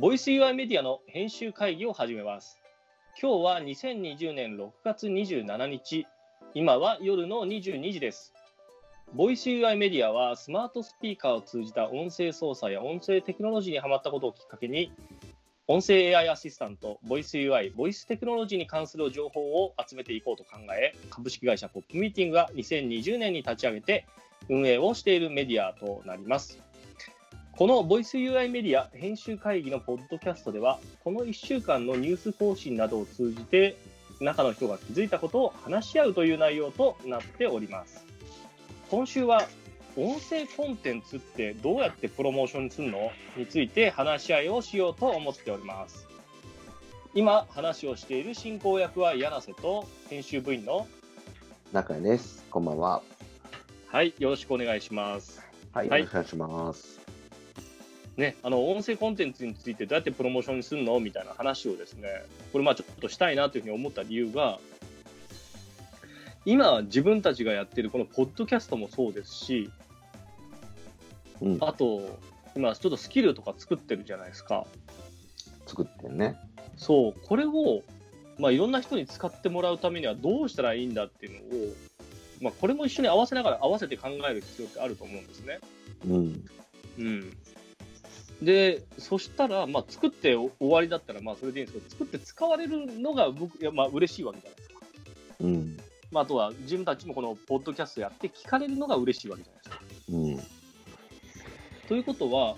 ボイス UI メディアの編集会議を始めます。今日は2020年6月27日、今は夜の22時です。ボイス UI メディアはスマートスピーカーを通じた音声操作や音声テクノロジーにハマったことをきっかけに、音声 AI アシスタント、ボイス UI、ボイステクノロジーに関する情報を集めていこうと考え、株式会社ポップミーティングが2020年に立ち上げて運営をしているメディアとなります。このボイス UI メディア編集会議のポッドキャストでは、この1週間のニュース更新などを通じて、中の人が気づいたことを話し合うという内容となっております。今週は、音声コンテンツってどうやってプロモーションするのについて話し合いをしようと思っております。今話をしている進行役は柳瀬と編集部員の中谷です。こんばんは。はい、よろしくお願いします。はい、はいよろしくお願いします。ね、あの音声コンテンツについてどうやってプロモーションにするのみたいな話をですね、これまあちょっとしたいなというふうに思った理由が、今自分たちがやってるこのポッドキャストもそうですし、うん、あと今ちょっとスキルとか作ってるじゃないですか。作ってんね。そう、これを、まあ、いろんな人に使ってもらうためにはどうしたらいいんだっていうのを、まあ、これも一緒に合わせながら合わせて考える必要ってあると思うんですね。うん。うん、で、そしたら、まあ、作って終わりだったら、まあ、それでいいんですけど、作って使われるのが僕、いやまあ、嬉しいわけじゃないですか。うん。まあ、あとは、自分たちもこのポッドキャストやって聞かれるのが嬉しいわけじゃないですか。うん。ということは、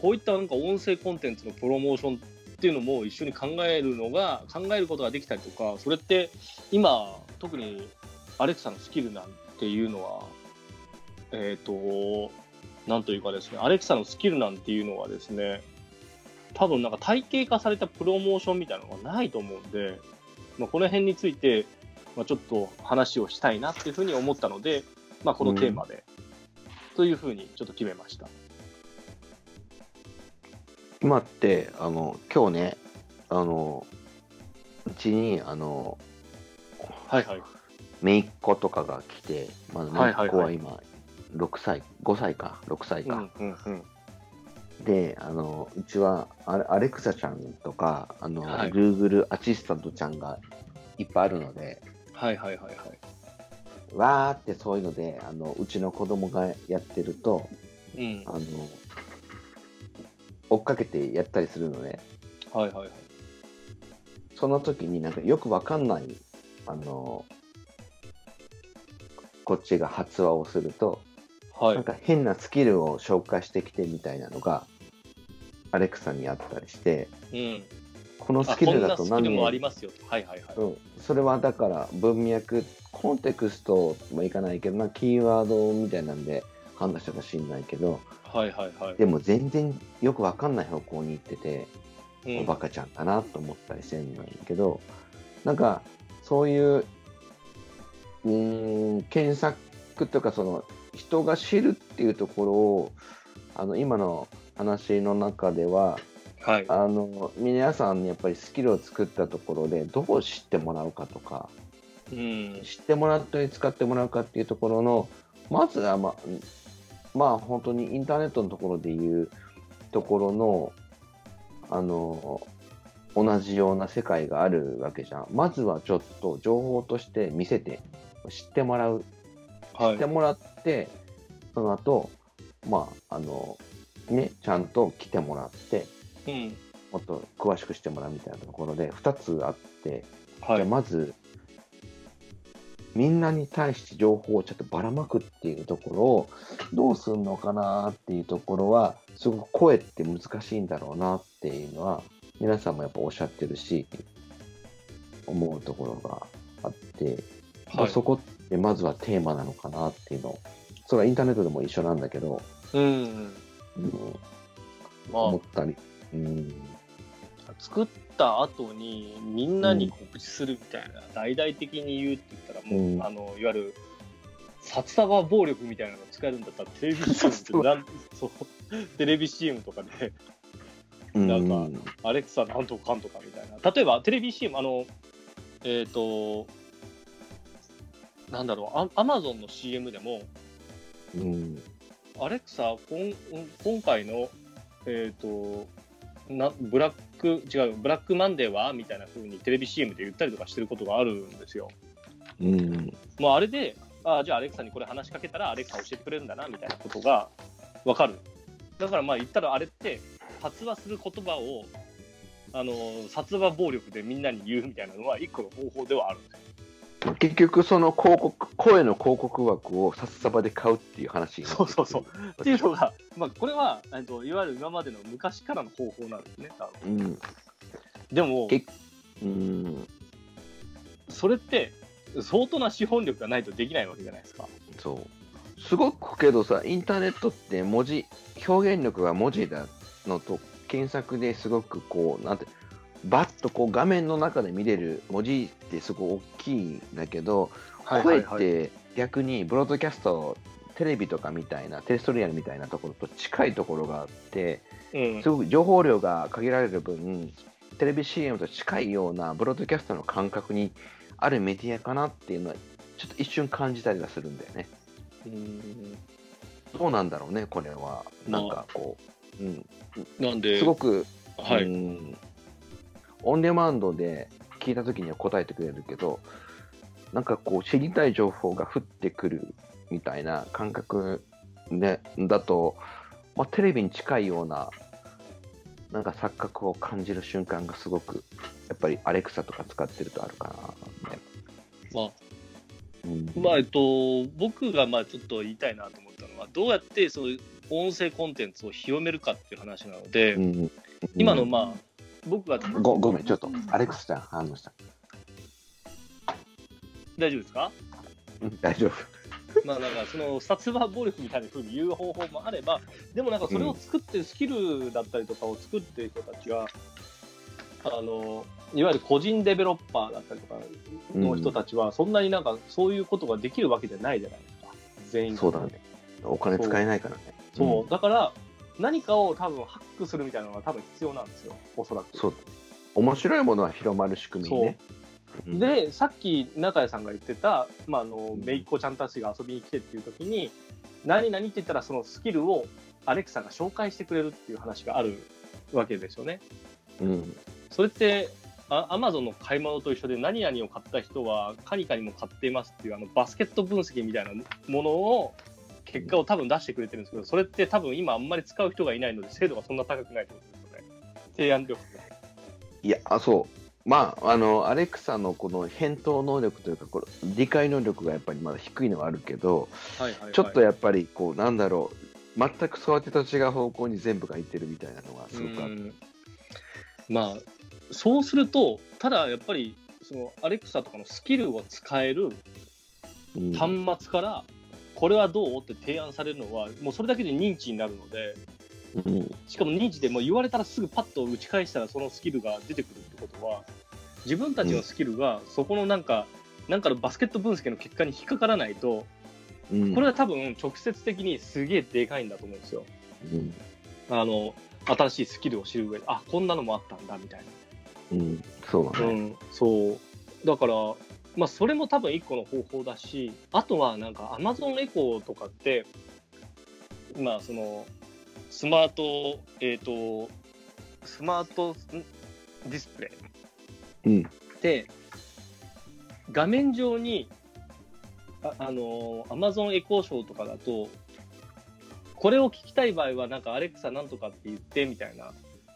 こういったなんか音声コンテンツのプロモーションっていうのも一緒に考えるのが、考えることができたりとか、それって今、特にアレクサのスキルなんていうのは、えっ、と、なんというかですね、アレクサのスキルなんていうのはですね、多分なんか体系化されたプロモーションみたいなのがないと思うんで、まあ、この辺について、まあ、ちょっと話をしたいなっていうふうに思ったので、まあ、このテーマで、というふうにちょっと決めました。今って、あの、今日ね、あの、うちに、あの、はいはい。姪っ子とかが来て、まだ姪っ子はい今、6歳、5歳か、6歳か。うんうんうん。で、あの、うちはアレクサちゃんとか、あの、はい Google アシスタントちゃんがいっぱいあるので、はいはいはいはい。わーってそういうので、あの、うちの子供がやってると、うん。あの、追っかけてやったりするので、はいはいはい。その時になんかよくわかんない、あの、こっちが発話をすると、はいなんか変なスキルを紹介してきてみたいなのが、アレクサにあったりして、うん。このあスキルだと何もありますよと。はいはいはい。うん、それはだから文脈、コンテクストもいかないけどな、キーワードみたいなんで判断したかしんないけど、はいはいはい。でも全然よくわかんない方向に行ってて、うんおバカちゃんかなと思ったりしてるんだけど、なんかそういう、うーん、検索とかその人が知るっていうところを、あの今の話の中では、はい。あの皆さんにやっぱりスキルを作ったところでどう知ってもらうかとか、うん。知ってもらったり使ってもらうかっていうところの、まずはまあ、まあ本当にインターネットのところでいうところの、あの、同じような世界があるわけじゃん。まずはちょっと情報として見せて、知ってもらう。はい知って。もらって、その後、まあ、あの、ね、ちゃんと来てもらって、うん。もっと詳しくしてもらうみたいなところで、2つあって、じゃあはい。まず、みんなに対して情報をちょっとばらまくっていうところをどうするのかなっていうところは、すごく声って難しいんだろうなっていうのは、皆さんもやっぱおっしゃってるし、思うところがあって、はい。そこってまずはテーマなのかなっていうの。それはインターネットでも一緒なんだけど、うん。うん、まあ。思、ったり、うん、作った後にみんなに告知するみたいな、大々的に言うって言ったら、もう、うん。あの、いわゆる、札束暴力みたいなのが使えるんだったら、テレビ そう、テレビ CM とかで、なんかうんアレクサなんとかかんとかみたいな。例えば、テレビ CM、あの、えっ、と、なんだろう、アアマゾンの CM でも、うん、アレクサ、こん今回の、えっ、と、なブラック、違う、ブラックマンデーはみたいな風にテレビ CM で言ったりとかしてることがあるんですよ。うん。もうあれで、あじゃあアレクサにこれ話しかけたらアレクサ教えてくれるんだなみたいなことが分かる。だからまあ言ったらあれって発話する言葉をあの殺話暴力でみんなに言うみたいなのは一個の方法ではあるんですよ。結局、その広告、声の広告枠を札束で買うっていう話そうそうそう。っていうのが、まあ、これはえっといわゆる今までの昔からの方法なんですね。多分うん。でもけうん。それって相当な資本力がないとできないわけじゃないですか。そう。すごくけどさ、インターネットって文字、表現力が文字だのと、検索ですごくこう、なんて、バッとこう画面の中で見れる文字ってすごい大きいんだけど、声って逆にブロードキャスト、テレビとかみたいな、テレストリアルみたいなところと近いところがあって、うん。すごく情報量が限られる分、テレビ CM と近いようなブロードキャストの感覚にあるメディアかなっていうのは、ちょっと一瞬感じたりはするんだよね。うんどうなんだろうね、これは。なんかこう、うん、なんですごく、はい、うん。オンデマンドで聞いたときには答えてくれるけど、なんかこう、知りたい情報が降ってくるみたいな感覚でだと、まあ、テレビに近いような、なんか錯覚を感じる瞬間がすごく、やっぱりアレクサとか使ってるとあるかな、ね。まあうん。まあえっと、僕がまあちょっと言いたいなと思ったのは、どうやってそういう音声コンテンツを広めるかっていう話なので、うん。今のまあ、僕がごごめん、ちょっと、アレクサちゃん反応した。大丈夫ですか？うん大丈夫。まあなんかその殺話暴力みたいな風に言う方法もあれば、でもなんかそれを作ってるスキルだったりとかを作ってる人たちが、あのいわゆる個人デベロッパーだったりとかの人たちは、そんなになんかそういうことができるわけじゃないじゃないですか、全員がそうだね。お金使えないからね。そう、だから何かを多分ハックするみたいなのが多分必要なんですよ、おそらく。そう。面白いものは広まる仕組みね。うん、で、さっき中谷さんが言ってた、まあ、あのめいっ子ちゃんたちが遊びに来てっていう時に、何々って言ったら、そのスキルをアレクサが紹介してくれるっていう話があるわけですよね。うん、それって、アマゾンの買い物と一緒で、何々を買った人は、カニカニも買っていますっていう、あのバスケット分析みたいなものを、結果を多分出してくれてるんですけど、それって多分今あんまり使う人がいないので、精度がそんな高くないってことですよね。提案力が。いや、あ、そう。まあ、あの、アレクサのこの返答能力というか、これ理解能力がやっぱりまだ低いのはあるけど、はいはいはい、ちょっとやっぱり、こう、なんだろう、全く育てと違う方向に全部がいってるみたいなのがすごくある。うんまあそうするとただやっぱりそのアレクサとかのスキルを使えるうん端末からこれはどう？って提案されるのはもうそれだけで認知になるのでうんしかも認知でもう言われたらすぐパッと打ち返したらそのスキルが出てくるってことは自分たちのスキルがそこのなんか、なんかのバスケット分析の結果に引っかからないとうんこれは多分直接的にすげえでかいんだと思うんですよ。うんあの新しいスキルを知る上であこんなのもあったんだみたいな。うん、そうだね。うん、そう。だから、まあ、それも多分一個の方法だし、あとはなんか Amazon エコーとかって、まあ、その、スマート、えっ、と、スマートんディスプレイうん、で、画面上に、ああの、Amazon エコーショーとかだと、これを聞きたい場合は、なんかアレクサなんとかって言ってみたいな、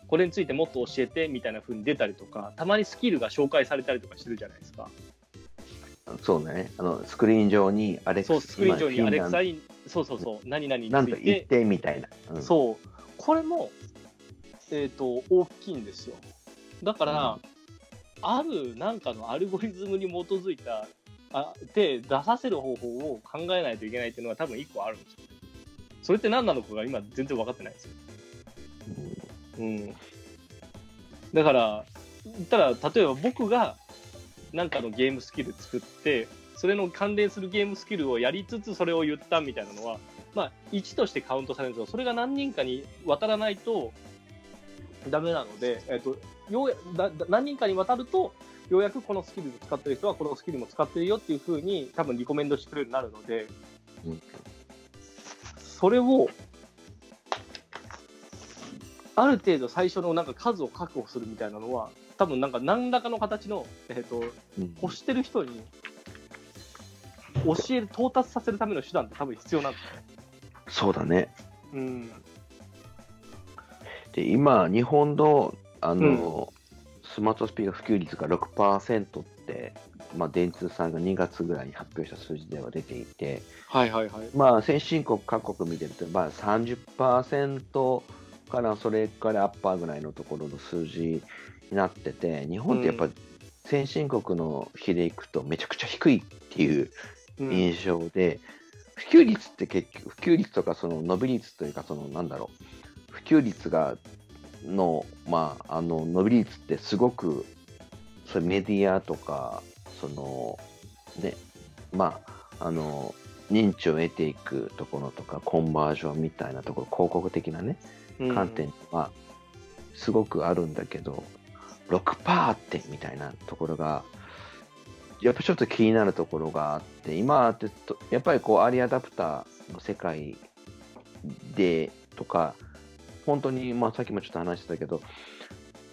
これについてもっと教えてみたいな風に出たりとか、たまにスキルが紹介されたりとかしてるじゃないですか。そうね。あの、スクリーン上にアレクサ、そう、スクリーン上にアレクサにに、そうそうそう、何々につなんといて、言ってみたいな。うんそう、これも、えっ、と、大きいんですよ。だから、あるなんかのアルゴリズムに基づいた、あで、出させる方法を考えないといけないっていうのは多分一個あるんですよ。それって何なのかが今全然分かってないんですよ。うん。だから、たら、例えば僕がなんかのゲームスキル作って、それの関連するゲームスキルをやりつつそれを言ったみたいなのは、まあ、1としてカウントされるんですけど、それが何人かに渡らないとダメなので、えっと、ようやだだ何人かに渡ると、ようやくこのスキル使ってる人はこのスキルも使ってるよっていうふうに多分リコメンドしてくれるようになるので、それをある程度最初のなんか数を確保するみたいなのは、多分なんか何らかの形の、えっ、と、うん欲してる人に教える、到達させるための手段って多分必要なんですね。そうだね。うん。で、今、日本の、あの、スマートスピーカー普及率が6%って、まあ、電通さんが2月ぐらいに発表した数字では出ていて、はいはいはい。まあ、先進国各国見てると、まあ、30%からそれからアッパーぐらいのところの数字になってて、日本ってやっぱう先進国の比でいくとめちゃくちゃ低いっていううん。印象で、普及率って結局、普及率とかその伸び率というか、そのなんだろう、普及率がの、まあ、あの伸び率ってすごく、それメディアとか、その、ね、まあ、あの、認知を得ていくところとか、コンバージョンみたいなところ、広告的なね、うん。観点はすごくあるんだけど、6%ってみたいなところが、やっぱちょっと気になるところがあって、今ってと、やっぱりこう、アーリーアダプターの世界でとか、本当に、まあ、さっきもちょっと話してたけど、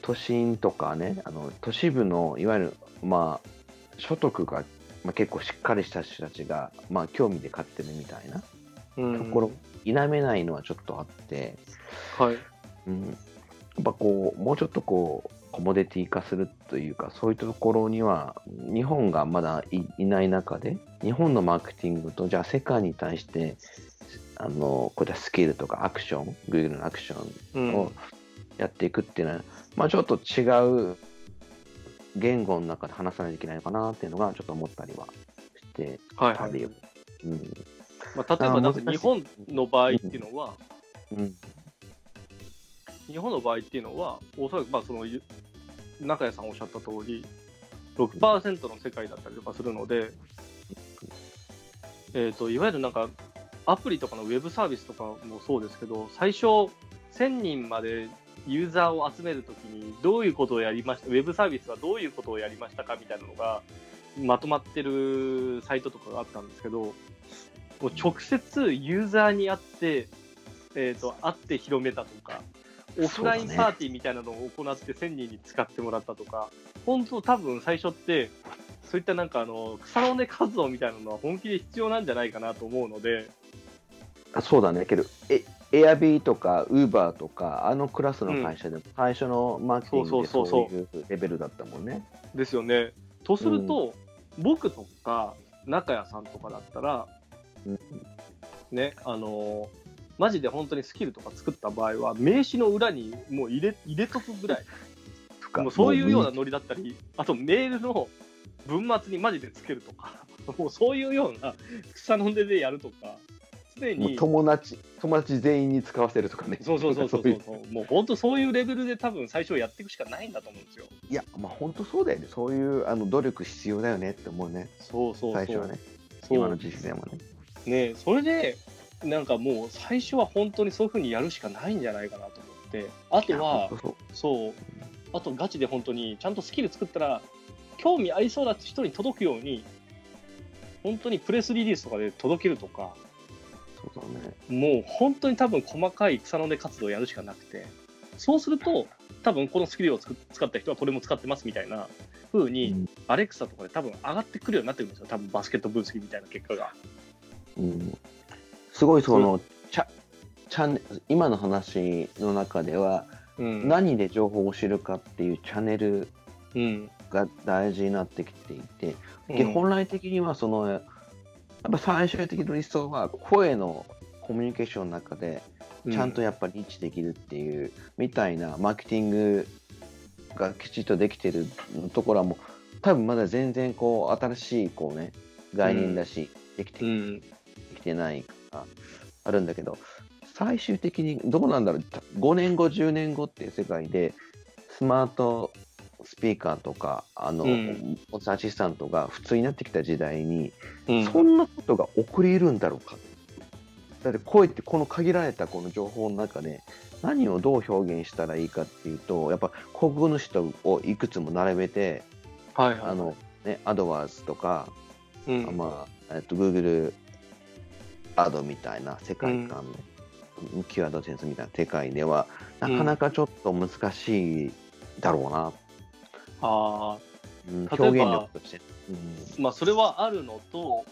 都心とかね、あの都市部のいわゆる、まあ、所得が、まあ、結構しっかりした人たちが、まあ、興味で買ってるみたいなうんところ、否めないのはちょっとあって、はい。うん、やっぱこう、もうちょっとこう、コモディティ化するというか、そういうところには、日本がまだいいない中で、日本のマーケティングと、じゃあ世界に対して、あの、こういったスキルとかアクション、Google のアクショうんンをやっていくっていうのは、まあちょっと違う言語の中で話さないといけないのかなっていうのが、ちょっと思ったりはして、はいはいあるよ。うん。まあ、例えば、だってあー難しい日本の場合っていうのは、うん。日本の場合っていうのは、おそらくまあそのゆ中谷さんおっしゃった通り、6%の世界だったりとかするので、えー、といわゆるなんかアプリとかのウェブサービスとかもそうですけど、最初、1000人までユーザーを集めるときに、どういうことをやりました、ウェブサービスはどういうことをやりましたかみたいなのが、まとまってるサイトとかがあったんですけど、もう直接ユーザーに会って、えー、と会って広めたとか、オフラインパーティーみたいなのを行って1000人に使ってもらったとか、本当、多分最初って、そういったなんかあの草の根活動みたいなのは本気で必要なんじゃないかなと思うので、あそうだね、けど、え、エアビーとか、ウーバーとか、あのクラスの会社でも、最初のマーケティングでそういうレベルだったもんね。ですよね。とすると、僕とか中谷さんとかだったら、うん。ね、あのマジで本当にスキルとか作った場合は、名刺の裏にもう入れ入れとくぐらい、とかもうそういうようなもノリだったり、あとメールの文末にマジでつけるとか、もうそういうような草の根でやるとか、常に、友達、友達全員に使わせるとかね。そうそうそうそうそう、もう本当そういうレベルで多分最初やっていくしかないんだと思うんですよ。いや、まあ本当そうだよね。そういうあの努力必要だよねって思うね。そうそうそう。最初はね。今の時期でもね。ねそれで、なんかもう最初は本当にそういうふうにやるしかないんじゃないかなと思って、あとはそう。あとガチで本当にちゃんとスキル作ったら、興味ありそうな人に届くように、本当にプレスリリースとかで届けるとか、そうだね。もう本当に多分細かい草の根活動をやるしかなくて、そうすると、多分このスキルを使った人はこれも使ってますみたいな風に、うん。アレクサとかで多分上がってくるようになってくるんですよ、多分バスケット分析みたいな結果が。うんすごいその、チャチャンネ今の話の中では、うん。何で情報を知るかっていうチャンネルうん。が大事になってきていて、うんで本来的にはそのやっぱ最終的な理想は声のコミュニケーションの中でちゃんとやっぱりリーチできるっていうみたいなマーケティングがきちっとできてるところはもう多分まだ全然こう新しいこうね概念だし、できてうん。できてないからあるんだけど最終的にどうなんだろう。5年後10年後っていう世界でスマートスピーカーとかあの、うん。アシスタントが普通になってきた時代に、うん。そんなことが起こり得るんだろうか。だって声ってこの限られたこの情報の中で何をどう表現したらいいかっていうとやっぱ国語の人をいくつも並べてはいはい。あの、ね、アドワーズとかうん、まあ、えっと、Google アドみたいな世界観で、キュアドセンスみたいな世界では、なかなかちょっと難しいだろうな。あうん、例えば表現力として。あ、まあ、それはあるのと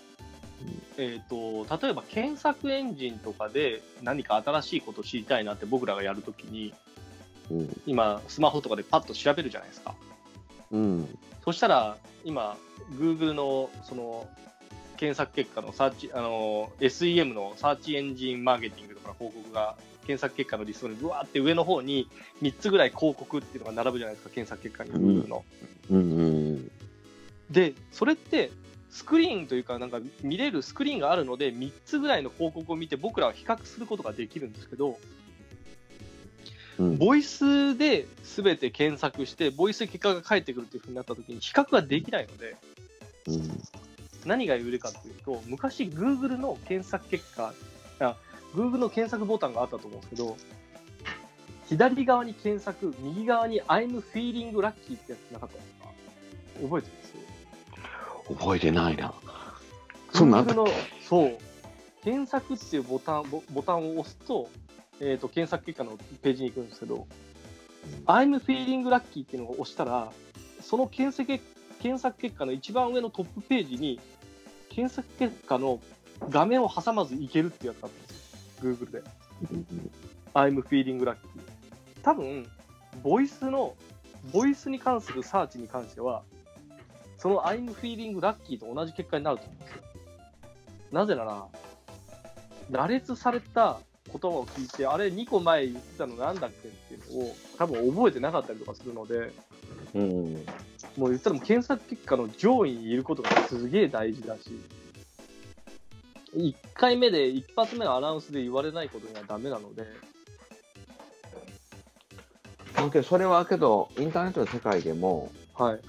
うん、えっ、と、例えば検索エンジンとかで何か新しいことを知りたいなって僕らがやるときに、うん。今、スマホとかでパッと調べるじゃないですか。うん。そしたら、今、Google のその検索結果のサーチ、あの、SEM のサーチエンジンマーケティングとかの広告が、検索結果のリストにぐわーって上の方に3つぐらい広告っていうのが並ぶじゃないですか、検索結果に、の。うん。うん。で、それって、スクリーンというか、なんか見れるスクリーンがあるので、3つぐらいの広告を見て、僕らは比較することができるんですけど、うん。ボイスで全て検索して、ボイスで結果が返ってくるっていうふうになったときに、比較ができないので、うん。何が言えるかというと、昔、Google の検索結果、あ Google の検索ボタンがあったと思うんですけど、左側に検索、右側に I'm feeling lucky ってやつなかったですか？覚えてます？覚えてないな。そんなそう。検索っていうボタンボボタンを押すと,、えー、と検索結果のページに行くんですけど、I'm feeling lucky っていうのを押したら、その検索結検索結果の一番上のトップページに、検索結果の画面を挟まずいけるってやつがあったんですよ、Google で。I'm feeling lucky。多分、ボイスの、ボイスに関するサーチに関しては、その I'm feeling lucky と同じ結果になると思うんですよ。なぜなら、羅列された言葉を聞いて、あれ2個前言ってたのなんだっけっていうのを多分覚えてなかったりとかするので、うん。もう言ったらもう検索結果の上位にいることがすげえ大事だし、1回目で、一発目のアナウンスで言われないことにはダメなので、それはけど、インターネットの世界でも、はい。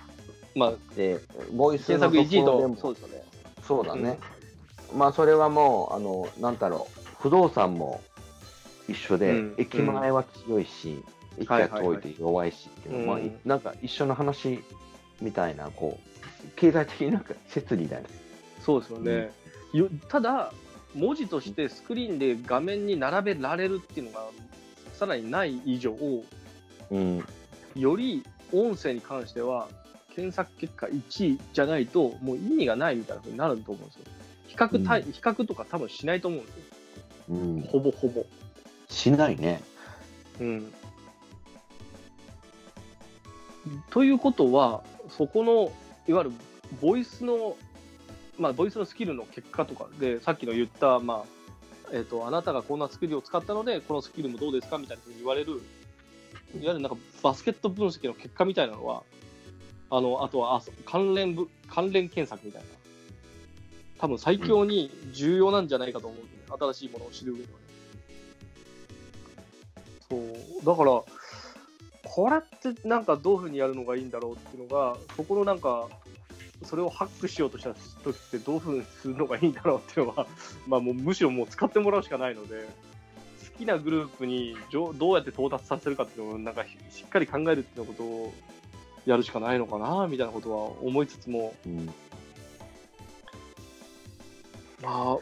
まあ、で、ボイス検索1位と、そうですよね。そうだね。まあ、それはもう、あの、なんだろう、不動産も一緒で、うん。駅前は強いし、駅が遠いと弱いしっていうのは、うんまあ、なんか一緒の話みたいな、こう、経済的になんか説理だよね。そうですよね。よただ、文字としてスクリーンで画面に並べられるっていうのがさらにない以上、うん。より音声に関しては、検索結果1位じゃないと、もう意味がないみたいな風になると思うんですよ。比較対、う比較とか多分しないと思うんですよ。うん。ほぼほぼ。しないね。うん。ということは、そこの、いわゆるボイスの、まあ、ボイスのスキルの結果とかで、さっきの言った、まあ、えっ、と、あなたがこんなスキルを使ったので、このスキルもどうですかみたいなふうに言われる、いわゆるなんかバスケット分析の結果みたいなのは、あの、あとはあ関連部、関連検索みたいな。多分最強に重要なんじゃないかと思うね。新しいものを知る上ではね。そう。だから、これってなんかどういうふうにやるのがいいんだろうっていうのが、そこのなんか、それをハックしようとした時ってどういうふうにするのがいいんだろうっていうのは、まあもうむしろもう使ってもらうしかないので、好きなグループにじょどうやって到達させるかっていうのをなんかしっかり考えるっていうことをやるしかないのかなみたいなことは思いつつも、うん。まあ、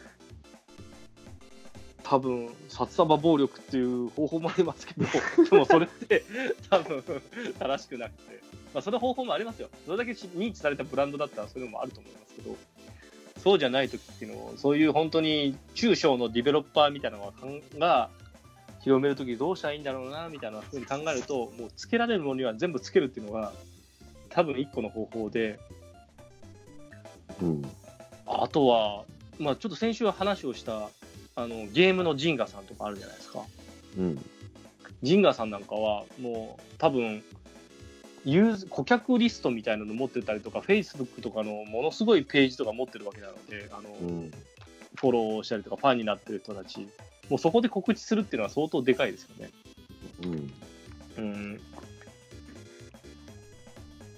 多分札束暴力っていう方法もありますけど、でもそれって多分正しくなくて、まあ、その方法もありますよ。それだけし認知されたブランドだったらそういうのもあると思いますけど、そうじゃない時っていうのを、そういう本当に中小のディベロッパーみたいなのが広めるときどうしたらいいんだろうなみたいなふうに考えると、もうつけられるものには全部つけるっていうのが、多分一個の方法で、うん。あとは、まあ、ちょっと先週話をしたあのゲームのジンガさんとかあるじゃないですか。うん。ジンガさんなんかは、もう多分ユーズ顧客リストみたいなの持ってたりとか、Facebook とかのものすごいページとか持ってるわけなので、あのうん。フォローしたりとか、ファンになってる人たち、もうそこで告知するっていうのは相当でかいですよね。うん。うん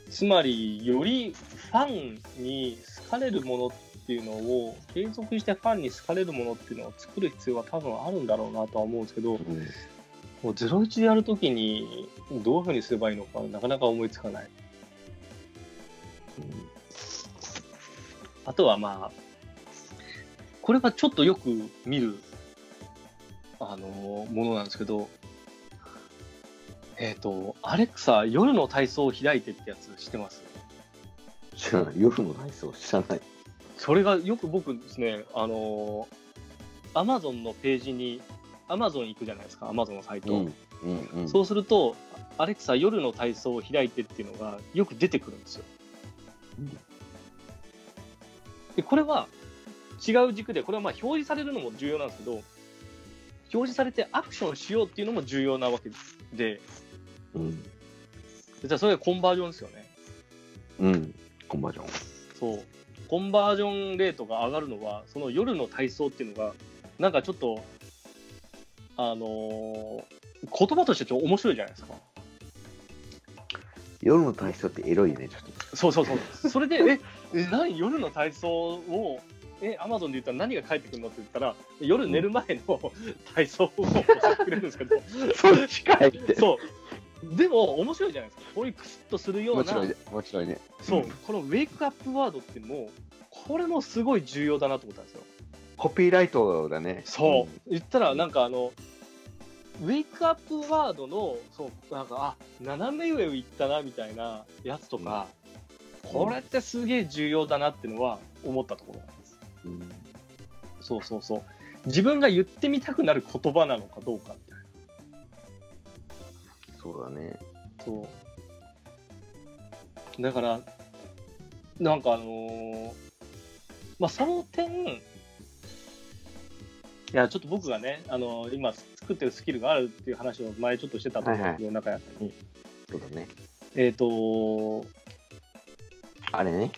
つまり、よりファンに好かれるものっていうのを、継続してファンに好かれるものっていうのを作る必要は多分あるんだろうなとは思うんですけど、もう01でやるときにどういうふうにすればいいのか、なかなか思いつかない。あとはまあ、これはちょっとよく見るあのものなんですけど、えっ、と、アレクサ、夜の体操を開いてってやつ知ってます？知らない。夜の体操知らない。それがよく僕ですね、あのアマゾンのページに、アマゾン行くじゃないですか、アマゾンのサイト。うんうん。そうすると、アレクサ、夜の体操を開いてっていうのがよく出てくるんですよ。うんで、これは違う軸で、これはまあ表示されるのも重要なんですけど、表示されてアクションしようっていうのも重要なわけで、うん。じゃあそれがコンバージョンですよね。うん。コンバージョン。そう。コンバージョンレートが上がるのは、その夜の体操っていうのが、なんかちょっと、あのー言葉としてちょっと面白いじゃないですか。夜の体操ってエロいね、ちょっと。そうそうそう。それで、え、え何？夜の体操を、え、アマゾンで言ったら何が返ってくるのって言ったら、夜寝る前の体操を教えてくれるんですけど、そっちかいって。そう。でも、面白いじゃないですか。こういうクスッとするような、もちろんね。もちろんね。そう、んこのウェイクアップワードっていうこれもすごい重要だなと思ったんですよ。コピーライトだね。そう、言ったら、なんかあの、ウェイクアップワードの、そう、なんか、あ斜め上を行ったなみたいなやつとか、これってすげえ重要だなっていうのは思ったところなんです。うん。うんそうそうそう。自分が言ってみたくなる言葉なのかどうかみたいそうだね。な。そう。だから、なんかあのーまあ、その点、いや、ちょっと僕がね、あのー今作ってるスキルがあるっていう話を前ちょっとしてたと思うんですけど、中谷さんに。そうだね。えっ、とあれね。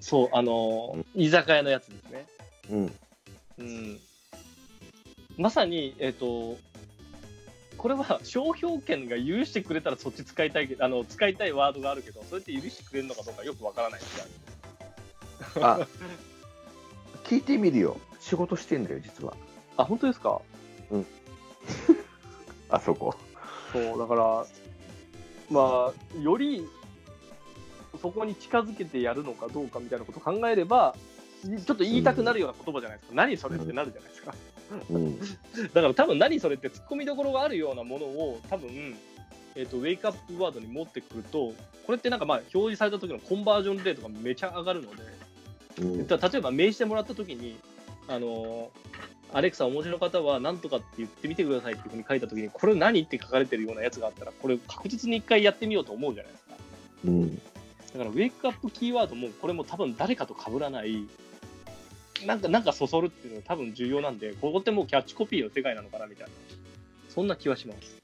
そう、あのー居酒屋のやつですね。うん。うん。まさに、えっ、と、これは商標権が許してくれたらそっち使いたいけど、あの、使いたいワードがあるけど、それって許してくれるのかどうかよくわからないですあ、聞いてみるよ。仕事してんだよ、実は。あ、本当ですか？あそこ。そう、だから、まあ、よりそこに近づけてやるのかどうかみたいなことを考えれば、ちょっと言いたくなるような言葉じゃないですか。何それってなるじゃないですか。うん。だから多分何それって突っ込みどころがあるようなものを多分、えっとウェイクアップワードに持ってくるとこれってなんかまあ表示された時のコンバージョンレートがめちゃ上がるので、うん例えば名刺でもらった時にあのアレクサお持ちの方は何とかって言ってみてくださいっていうふうに書いた時にこれ何って書かれてるようなやつがあったらこれ確実に一回やってみようと思うじゃないですかうん。だからウェイクアップキーワードもこれも多分誰かと被らないなんかなんかそそるっていうのが多分重要なんでここってもうキャッチコピーの世界なのかなみたいな。そんな気はします。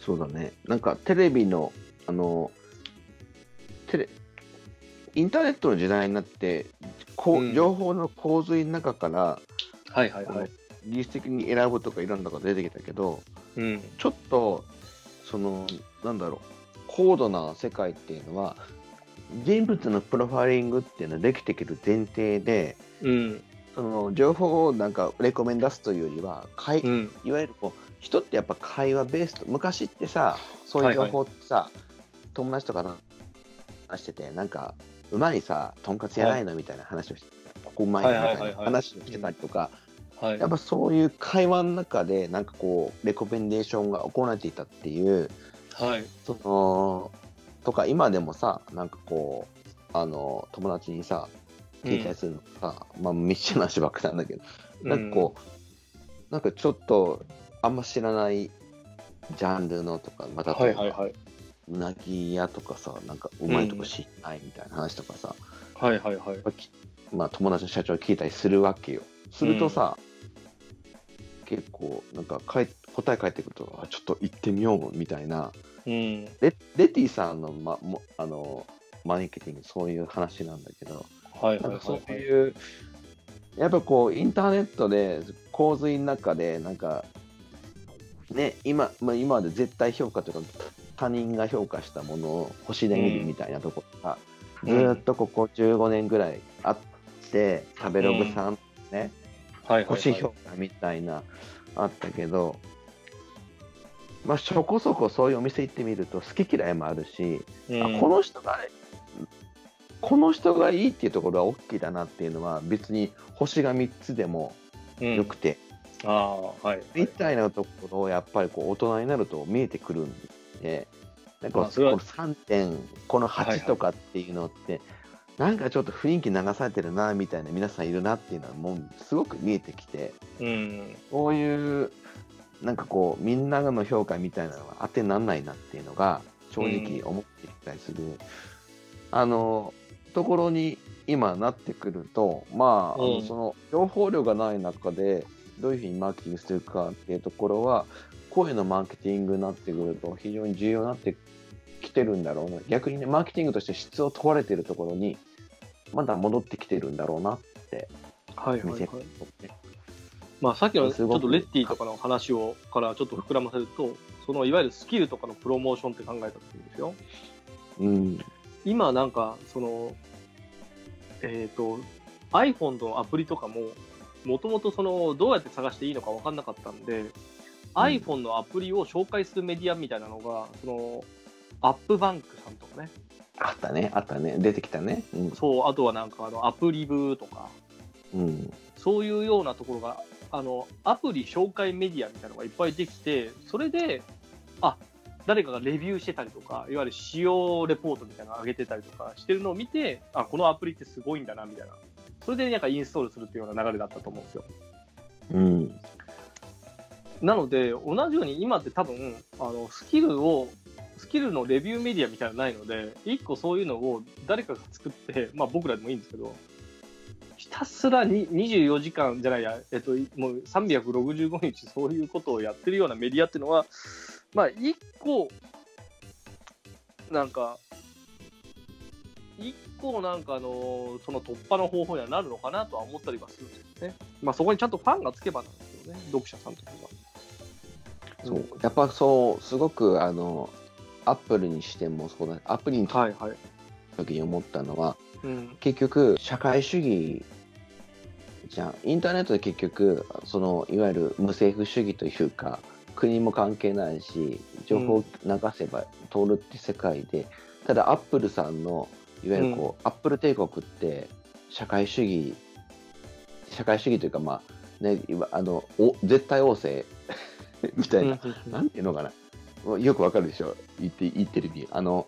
そうだね。なんかテレビの、あの、テレ、インターネットの時代になって、こううん。情報の洪水の中から、はいはいはい、技術的に選ぶとかいろんなこと出てきたけど、うん、ちょっと、その、なんだろう、高度な世界っていうのは、人物のプロファイリングっていうのはできてくる前提で、うん。その情報をなんかレコメン出すというよりは、かいうん。いわゆるこう人ってやっぱ会話ベースと昔ってさそういう情報ってさ、友達とかと話しててなんかうまいさとんかつやないのみたいな話をして、ここうまいなみたいなはいはいはいはい。話をしてたりとか、はい。やっぱそういう会話の中でなんかこうレコメンデーションが行われていたっていうはい。そのとか今でもさなんかこうあの友達にさ聞いたりするのさ、まあ密集な話ばっかなんだけどなんかこう、なんかちょっとあんま知らないジャンルのとか、また、うんはいはいはい。うなぎ屋とかさ、なんかうまいとこ知りないみたいな話とかさ、はいはいはい。やっぱきまあ友達の社長に聞いたりするわけよ。するとさ、結構なんかかい答え返ってくると、あちょっと行ってみようみたいな、うん。レレティさんの,、ま、もあのマーケティングそういう話なんだけど、はいはいはいそういう、やっぱこう、インターネットで洪水の中で、なんか、ね、今、まあ、今まで絶対評価というか、他人が評価したものを星で見るみたいなところが、うん。ずーっとここ15年ぐらいあって、食べログさん、ね、はいはい。星評価みたいな、あったけど、まあ、そこそこそういうお店行ってみると、好き嫌いもあるし、うんあこの人がこの人がいいっていうところは OK だなっていうのは別に星が3つでもうんよくて、ああ、はい。みたいなところをやっぱりこう大人になると見えてくるんで、なんかこまあそれはの3点、このはいはい8とかっていうのって、なんかちょっと雰囲気流されてるなみたいな皆さんいるなっていうのはもうすごく見えてきて、うん。こういうなんかこうみんなの評価みたいなのは当てにならないなっていうのが正直思ってきたりする、あのところに今なってくるとまあ,、あうん。のその情報量がない中でどういうふうにマーケティングするかっていうところは声のマーケティングになってくると非常に重要になってきてるんだろうな。逆にねマーケティングとして質を問われてるところにまだ戻ってきてるんだろうなって見せはいはい。はいて。まあ、さっきのちょっとレッティとかの話をからちょっと膨らませると、そのいわゆるスキルとかのプロモーションって考えたときにですよ。うん。今なんか、その、えっ、と、iPhone のアプリとかも、もともとその、どうやって探していいのか分かんなかったんで、iPhone のアプリを紹介するメディアみたいなのが、その、アップバンクさんとかね、あったねあったね。出てきたね。うん。そう、あとはなんかあの、アプリブとか、うん。そういうようなところが、あの、アプリ紹介メディアみたいなのがいっぱいできて、それで、あ、誰かがレビューしてたりとか、いわゆる使用レポートみたいなのを上げてたりとかしてるのを見て、あ、このアプリってすごいんだな、みたいな。それでなんかインストールするっていうような流れだったと思うんですよ。うんなので、同じように今って多分、あの、スキルを、スキルのレビューメディアみたいなのないので、一個そういうのを誰かが作って、まあ僕らでもいいんですけど、ひたすらに24時間じゃないや、えっと、もう365日そういうことをやってるようなメディアっていうのは、まあ一個、なんか、一個なんかあの、その突破の方法にはなるのかなとは思ったりはするんですよね。まあそこにちゃんとファンがつけばなんですよね、読者さんとかが。そうやっぱそうすごくあのアップルにしてもそうだアプリにはいはい。時に思ったのはうん。結局社会主義じゃんインターネットで結局そのいわゆる無政府主義というか国も関係ないし情報を流せば通るって世界で、ただアップルさんのいわゆるこう、アップル帝国って社会主義社会主義というかまあねあのお絶対王政 みたいな、なんていうのかな、よくわかるでしょ、言って言ってる意味。あの、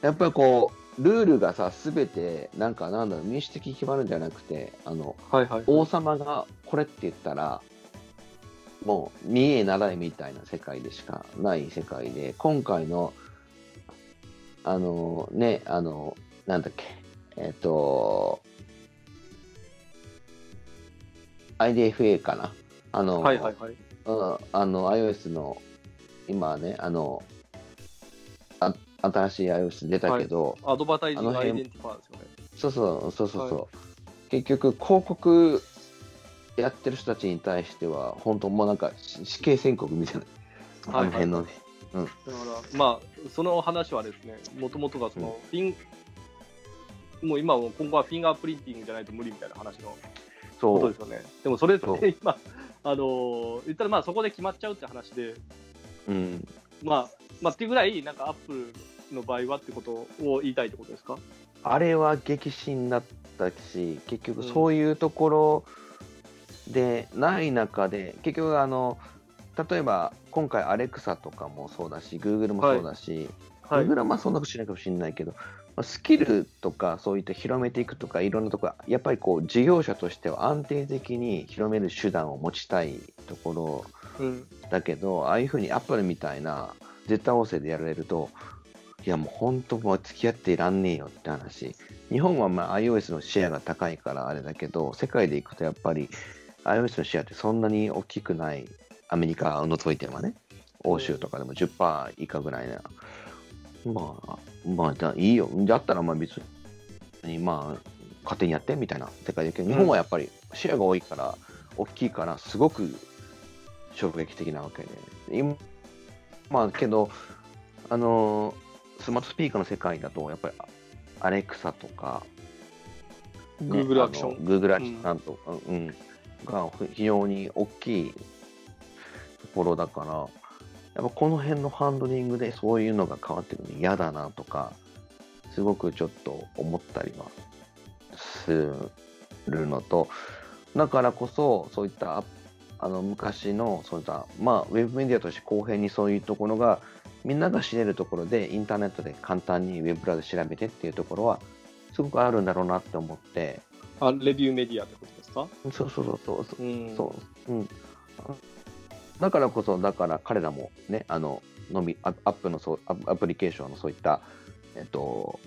やっぱりこう、ルールがさ、すべて、なんかなんだろう、民主的に決まるんじゃなくて、あの、はいはい。王様がこれって言ったら、もう、見え習いみたいな世界でしかない世界で、今回の、あの、ね、あの、なんだっけ、えっ、と、IDFA かな？あの、はいはいはい。うん、あの iOS の今ねあのあ新しい iOS 出たけど、アドバタイジングアイデンティファーですよね。そうそうそうそうそう、は結局広告やってる人たちに対しては本当もうなんかし死刑宣告みたいな、あの辺のね。だから、まあ、その話はですね、もともとがその、フィン、もう今も今後はフィンガープリンティングじゃないと無理みたいな話のそう。ことですよね。でもそれって今、あのー言ったらまあそこで決まっちゃうって話で、うん、まあ、まあっていうぐらい、なんかアップルの場合はってことを言いたいってことですか？あれは激震だったし結局うんそういうところでない中で、結局あの例えば今回アレクサとかもそうだし Google もそうだし、はい。Google はまあそんなことしないかもしれないけど、まあスキルとかそういった広めていくとかいろんなところやっぱりこう事業者としては安定的に広める手段を持ちたいところうん。だけどああいうふうにアップルみたいな絶対音声でやられるといやもう本当もう付き合っていらんねえよって話。日本はまあ iOS のシェアが高いからあれだけど世界でいくとやっぱり iOS のシェアってそんなに大きくないアメリカを除いてはね欧州とかでも10%以下ぐらいな。まあまあじゃあいいよ。だったらまあ別にまあ勝手にやってみたいな世界だけど日本はやっぱりシェアが多いから大きいからすごく衝撃的なわけで。今まあけどあのスマートスピーカーの世界だとやっぱりアレクサとか、ね Google アクション。Google アクションなん。と、うん。が非常に大きいところだからやっぱこの辺のハンドリングでそういうのが変わってくるの嫌だなとかすごくちょっと思ったりはするのとだからこそそういったアッあの昔のそういった、まあ、ウェブメディアとして公平にそういうところがみんなが知れるところでインターネットで簡単にウェブブラウザ調べてっていうところはすごくあるんだろうなって思って。あレビューメディアってことですかそうそうそう。そうそう。うん。そう、うん。だからこそ、だから彼らもね、あの、のみ、アアップのそうアアプリケーションのそういった、えっと、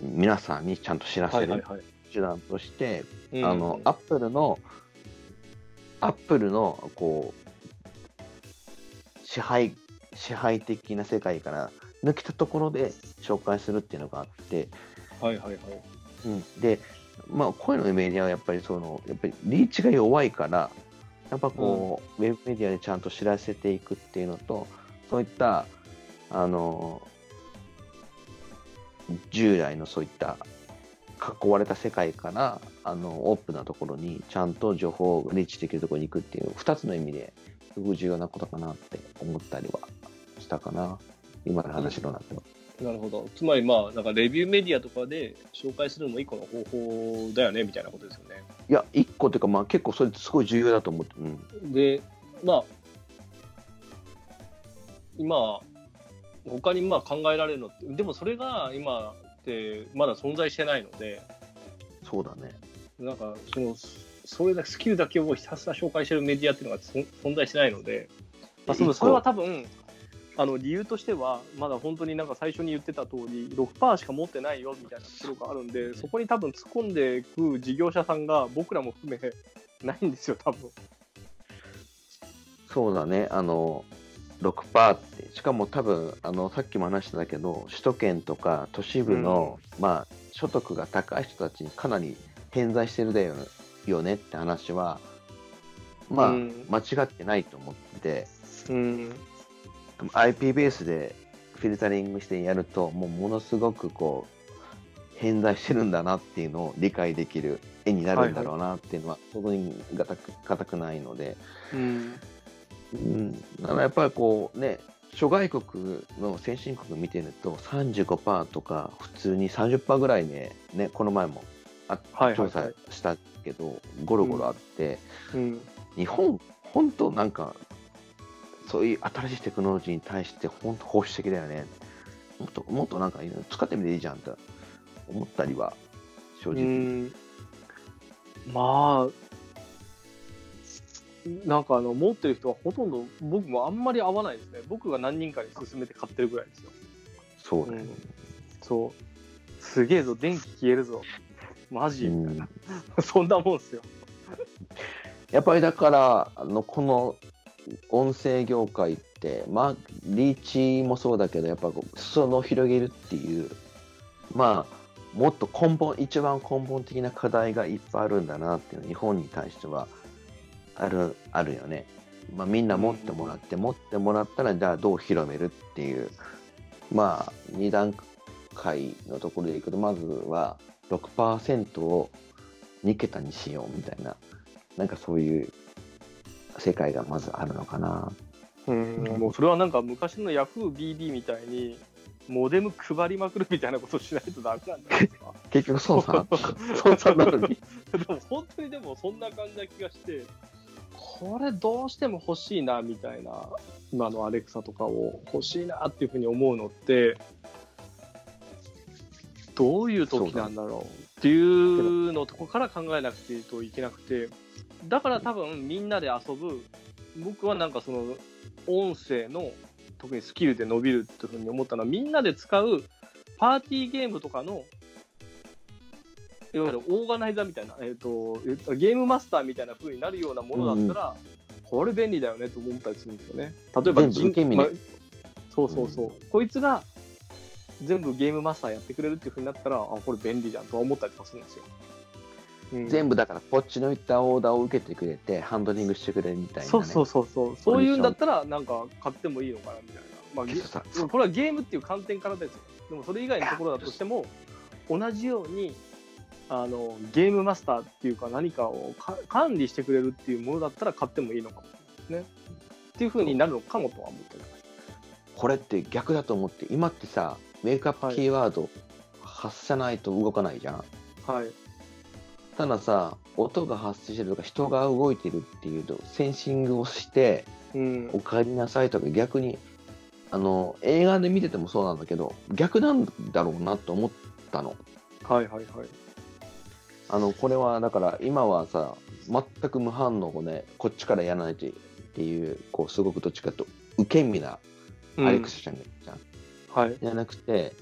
皆さんにちゃんと知らせるはいはいはい。手段として、うん。あの、アップルの、アップルの、こう、支配、支配的な世界から抜けたところで紹介するっていうのがあって、はいはいはい。うん、で、まあ、声のメディアはやっぱりその、やっぱりリーチが弱いから、やっぱこう、ウェブメディアでちゃんと知らせていくっていうのと、そういった、あの、従来のそういった囲われた世界から、あの、オープンなところにちゃんと情報をリーチできるところに行くっていう、二つの意味ですごく重要なことかなって思ったりはしたかな。今の話の中では。なるほど。つまりまあ、なんかレビューメディアとかで紹介するのも一個の方法だよねみたいなことですよね。いや、一個っていうか、まあ結構それすごい重要だと思って、うん。で、まあ、今、他にまあ考えられるのって、でもそれが今ってまだ存在してないので、そうだね。なんかその、それだけスキルだけをひたすら紹介してるメディアっていうのがそ存在してないので、まあ、そのそれは多分、あの理由としては、まだ本当になんか最初に言ってた通り、6%しか持ってないよみたいなところがあるんで、そこに多分突っ込んでいく事業者さんが僕らも含めないんですよ、多分。そうだね、あの、6%って、しかも多分、あの、さっきも話したけど、首都圏とか都市部の、まあ、所得が高い人たちにかなり偏在してるだよよねって話は、まあ、うん。間違ってないと思って、うん。IP ベースでフィルタリングしてやると、もうものすごくこう、偏在してるんだなっていうのを理解できる絵になるんだろうなっていうのは、本当にがたく固くないので、うん。うん、だからやっぱりこうね、諸外国の先進国見てると35%とか普通に30%ぐらいで、ね、この前もあはいはいはい調査したけど、ゴロゴロあって、うん。日本、本当なんか、そういう新しいテクノロジーに対して本当保守的だよね。もっと、もっとなんか使ってみていいじゃんって思ったりは、正う直。ん。まあ、なんかあの、持ってる人はほとんど僕もあんまり合わないですね。僕が何人かに勧めて買ってるぐらいですよ。そうだよね。そう。すげえぞ、電気消えるぞ。マジ、うんみたいな。そんなもんですよ。やっぱりだから、あのこの音声業界って、まあ、リーチもそうだけど、やっぱこう裾野を広げるっていう、まあ、もっと根本、一番根本的な課題がいっぱいあるんだなっていう日本に対してはあるあるよね。まあ、みんな持ってもらって、持ってもらったら、じゃあどう広めるっていう、まあ、2段階のところでいくと、まずは6%を2桁にしようみたいな。なんかそういう世界がまずあるのかな。うん、もうそれはなんか昔の YahooBB みたいに、モデム配りまくるみたいなことをしないとダメなんじゃないですか？結局操作？操作なのに。でも本当にでもそんな感じな気がして、これどうしても欲しいなみたいな、今のアレクサとかを欲しいなっていうふうに思うのって、どういう時なんだろうっていうのとこから考えなくていいといけなくて、だから多分みんなで遊ぶ、僕はなんかその音声の特にスキルで伸びるっていうふうに思ったのは、みんなで使うパーティーゲームとかのいわゆるオーガナイザーみたいな、えーと、えっとゲームマスターみたいな風になるようなものだったら、これ便利だよねと思ったりするんですよね。例えば全部受け身でまあそうそうそう、こいつが全部ゲームマスターやってくれるっていう風になったら、あ、これ便利じゃんとは思ったりとかするんですよ。うん全部だからこっちの言ったオーダーを受けてくれてハンドリングしてくれるみたいな、ね。そうそうそうそう、そういうんだったら、なんか買ってもいいのかなみたいな。まあ、これはゲームっていう観点からですよ。でもそれ以外のところだとしても、同じようにあのゲームマスターっていうか何かをか管理してくれるっていうものだったら買ってもいいのかもね。っていうふうになるのかもとは思ってます。これって逆だと思って今ってさメイクアップキーワード発さないと動かないじゃん。はい。たださ、音が発生してるとか、人が動いてるっていうと、センシングをして、うんお帰りなさいとか、逆に、あの、映画で見ててもそうなんだけど、逆なんだろうなと思ったの。はいはいはい。あの、これは、だから、今はさ、全く無反応をね、こっちからやらないとっていう、こう、すごくどっちかと受け身なアレクサちゃんがいるじゃん。はい。じゃなくて、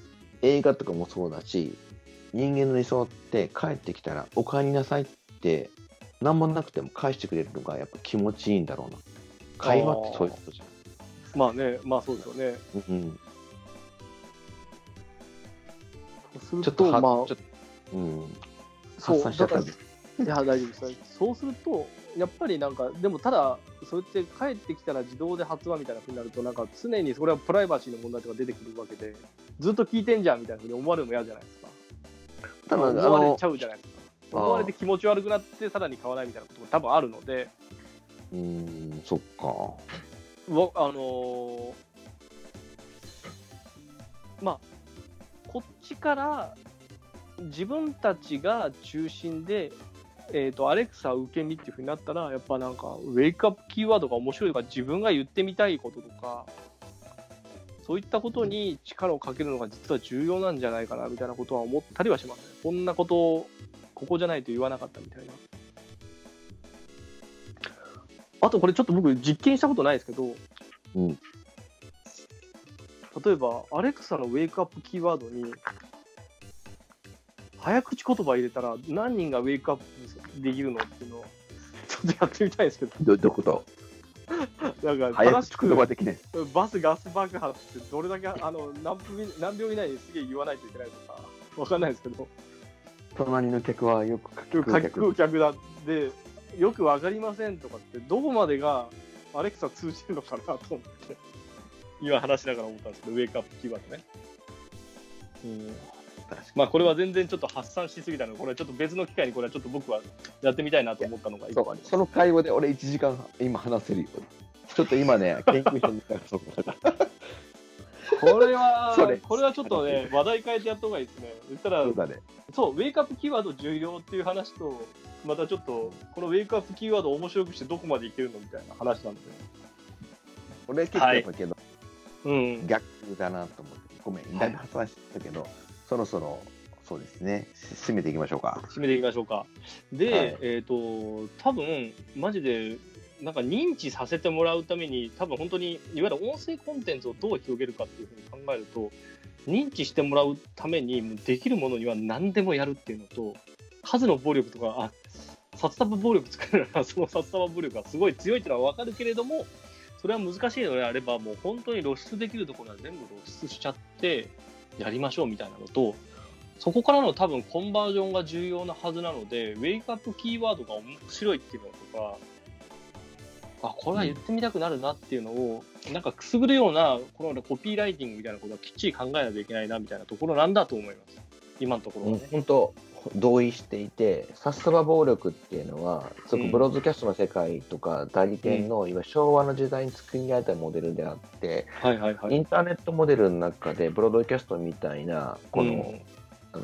映画とかもそうだし、人間の理想って帰ってきたら、お帰りなさいって、何もなくても返してくれるのがやっぱ気持ちいいんだろうな。会話ってそういうことじまあね、まあそうですよね。ゃん。うんうん、ちょっとは、まあちょっと、うん、そう。いや、大丈夫です。そうすると、やっぱりなんか、でもただ、それって帰ってきたら自動で発話みたいなふうになると、なんか常にそれはプライバシーの問題とか出てくるわけで、ずっと聞いてんじゃんみたいなふうに思われるのも嫌じゃないですか。ただ、あ思われのちゃうじゃないですか。思われて気持ち悪くなって、さらに買わないみたいなことも多分あるので、うん、そっか。わあのーまあ、こっちから自分たちが中心で、えー、とアレクサ受け身っていうふうになったら、やっぱなんか、ウェイクアップキーワードが面白いとか、自分が言ってみたいこととか、そういったことに力をかけるのが実は重要なんじゃないかなみたいなことは思ったりはしますね。こんなことをここじゃないと言わなかったみたいな。あとこれちょっと僕実験したことないですけど、うん。例えば、アレクサのウェイクアップキーワードに、早口言葉入れたら何人がウェイクアップできるのっていうのを、ちょっとやってみたいんですけど、どどういうこと？なんか早口正しく。バスガス爆発ってどれだけあの何分何秒以内にすげえ言わないといけないとか、わかんないですけど、隣の客はよく書き書き食う客だ。って、よくわかりませんとかって、どこまでがアレクサ通じるのかなと思って、今話しながら思ったんですけど、ウェイクアップキーワードね。うんまあこれは全然ちょっと発散しすぎたので、これはちょっと別の機会にこれはちょっと僕はやってみたいなと思ったのが一個あります。その会話で俺1時間今話せるよ。ちょっと今ね、研究してみたらそ。これはそれこれはちょっとね、話題変えてやった方がいいですね。言ったらそう、だね。そう、ウェイクアップキーワード重要っていう話と、またちょっと、このウェイクアップキーワードを面白くしてどこまでいけるのみたいな話なんで。俺結構やっぱけど、うん。逆だなと思って、ごめん、だいぶ発散したけど、そろそろ、そうですね、し締めていきましょうか。締めていきましょうか。で、はいえっ、と、多分マジで、なんか認知させてもらうために、多分本当に、いわゆる音声コンテンツをどう広げるかっていうふうに考えると、認知してもらうために、できるものには何でもやるっていうのと、数の暴力とか、あ札束暴力作るなら、その札束暴力がすごい強いっていうのは分かるけれども、それは難しいのであれば、もう本当に露出できるところは全部露出しちゃって、やりましょうみたいなのと、そこからの多分コンバージョンが重要なはずなので、ウェイクアップキーワードが面白いっていうのとか、あ、これは言ってみたくなるなっていうのを、なんかくすぐるような、このコピーライティングみたいなことはきっちり考えないといけないなみたいなところなんだと思います。今のところはね。本当、同意していて、札束暴力っていうのは、すごくブロードキャストの世界とか、代理店の、いわゆる昭和の時代に作り上げたモデルであって、はいはいはい。インターネットモデルの中で、ブロードキャストみたいな、この、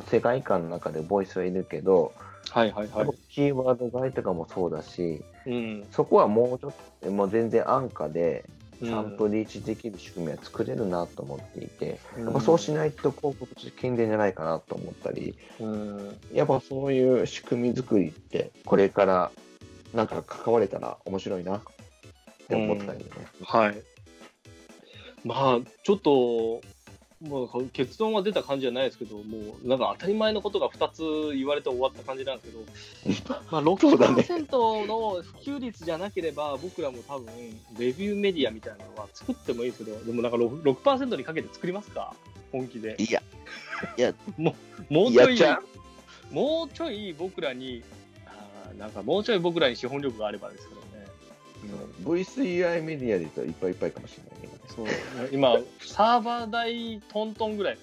世界観の中でボイスはいるけど、はいはいはい。キーワード買いとかもそうだし、うん。そこはもうちょっと、もう全然安価で、うんちゃんとリーチできる仕組みは作れるなと思っていて、うんやっぱそうしないと広告として健全じゃないかなと思ったり、うん。やっぱそういう仕組み作りって、これからなんか関われたら面白いなって思ったりね。はい。まあ、ちょっと、もう結論は出た感じじゃないですけど、もうなんか当たり前のことが2つ言われて終わった感じなんですけど、まあ、そうだね6%の普及率じゃなければ、僕らも多分、レビューメディアみたいなのは作ってもいいですけど、でもなんか 6%, 6にかけて作りますか？本気で。いや、いや、もうちょいもうちょい僕らに、あーなんかもうちょい僕らに資本力があればですけどね。VCI メディアで言うといっぱいいっぱいかもしれないね。そう。今、サーバー代トントンぐらい。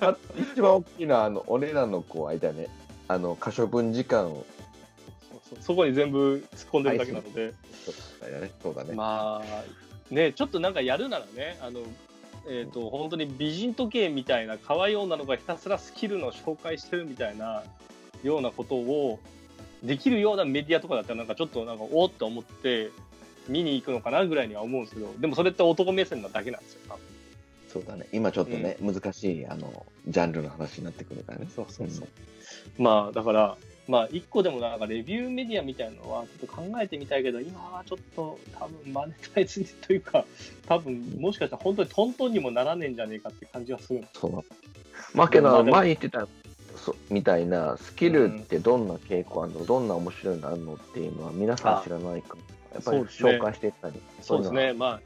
あ一番大きいのは、あの、俺らのこう、間ね、あの、可処分時間を、そうそこに全部突っ込んでるだけなので、そうだね。まあ、ね、ちょっとなんかやるならね、あの、えっ、と、本当に美人時計みたいな可愛い女の子がひたすらスキルの紹介してるみたいな、ようなことをできるようなメディアとかだったらなんかちょっとなんかおおって思って見に行くのかなぐらいには思うんですけどでもそれって男目線なだけなんですよ多分そうだね。今ちょっとね、難しい、あの、ジャンルの話になってくるからね。そうそうそう。まあだからまあ一個でもなんかレビューメディアみたいなのはちょっと考えてみたいけど今はちょっと多分マネタイズというか多分もしかしたら本当にトントンにもならねえんじゃねえかって感じはするそう。まあけど、前言ってた、そみたいな、スキルってどんな傾向あるの、どんな面白いのあるのっていうのは皆さん知らないから、やっぱりそうですね紹介していったり。そうですね、まあ、はい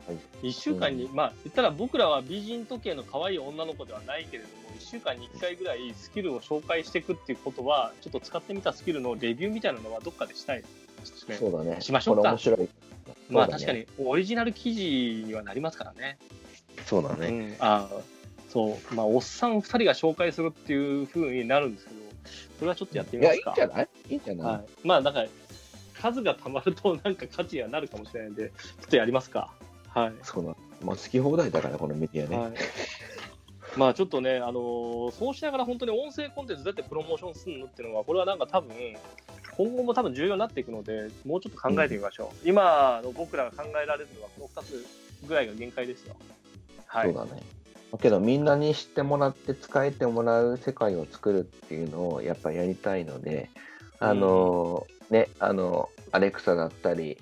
1週間に、まあ、言ったら僕らは美人時計の可愛い女の子ではないけれども、1週間に1回ぐらいスキルを紹介していくっていうことは、ちょっと使ってみたスキルのレビューみたいなのはどっかでしたいですね。そうだね。しましょうかこれ面白い。まあ、確かにオリジナル記事にはなりますからね。そうだね。うん、ああそう、まあ、おっさん2人が紹介するっていう風になるんですけど、それはちょっとやっていや、いいみますか。んじゃない？いいんじゃない、はい、まあ、なんか、数がたまると、なんか価値にはなるかもしれないんで、ちょっとやりますか。はい。そうだ。まあ、好き放題だから、このメディアね。はい、まあちょっとね、あのーそうしながら本当に音声コンテンツどうやってプロモーションするのっていうのは、これはなんか多分、今後も多分重要になっていくので、もうちょっと考えてみましょう。今の僕らが考えられるのは、この2つぐらいが限界ですよ。はい。そうだね。だけど、みんなに知ってもらって、使えてもらう世界を作るっていうのを、やっぱりやりたいので、あのーね、あの、アレクサだったり、はいはい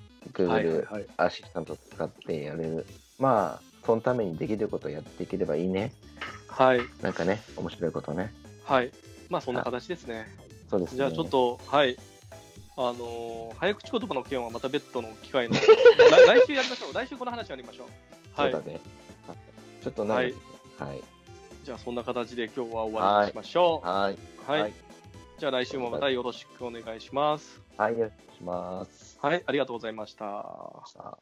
Google はい。アシスタント使ってやれる。まあ、そのためにできることをやっていければいいね。はい。なんかね、面白いことね。はい。まあそんな形ですね。そうですね。じゃあちょっと、はい。あのー早口言葉の件はまた別途の機会の 来来週やりましょう。来週この話やりましょう。はいそうだ。ね。ちょっと長い。はい。じゃあそんな形で今日は終わりにしましょう。はい。はい。はいじゃあ来週もまたよろしくお願いします。はい、お願いします。はい、ありがとうございました。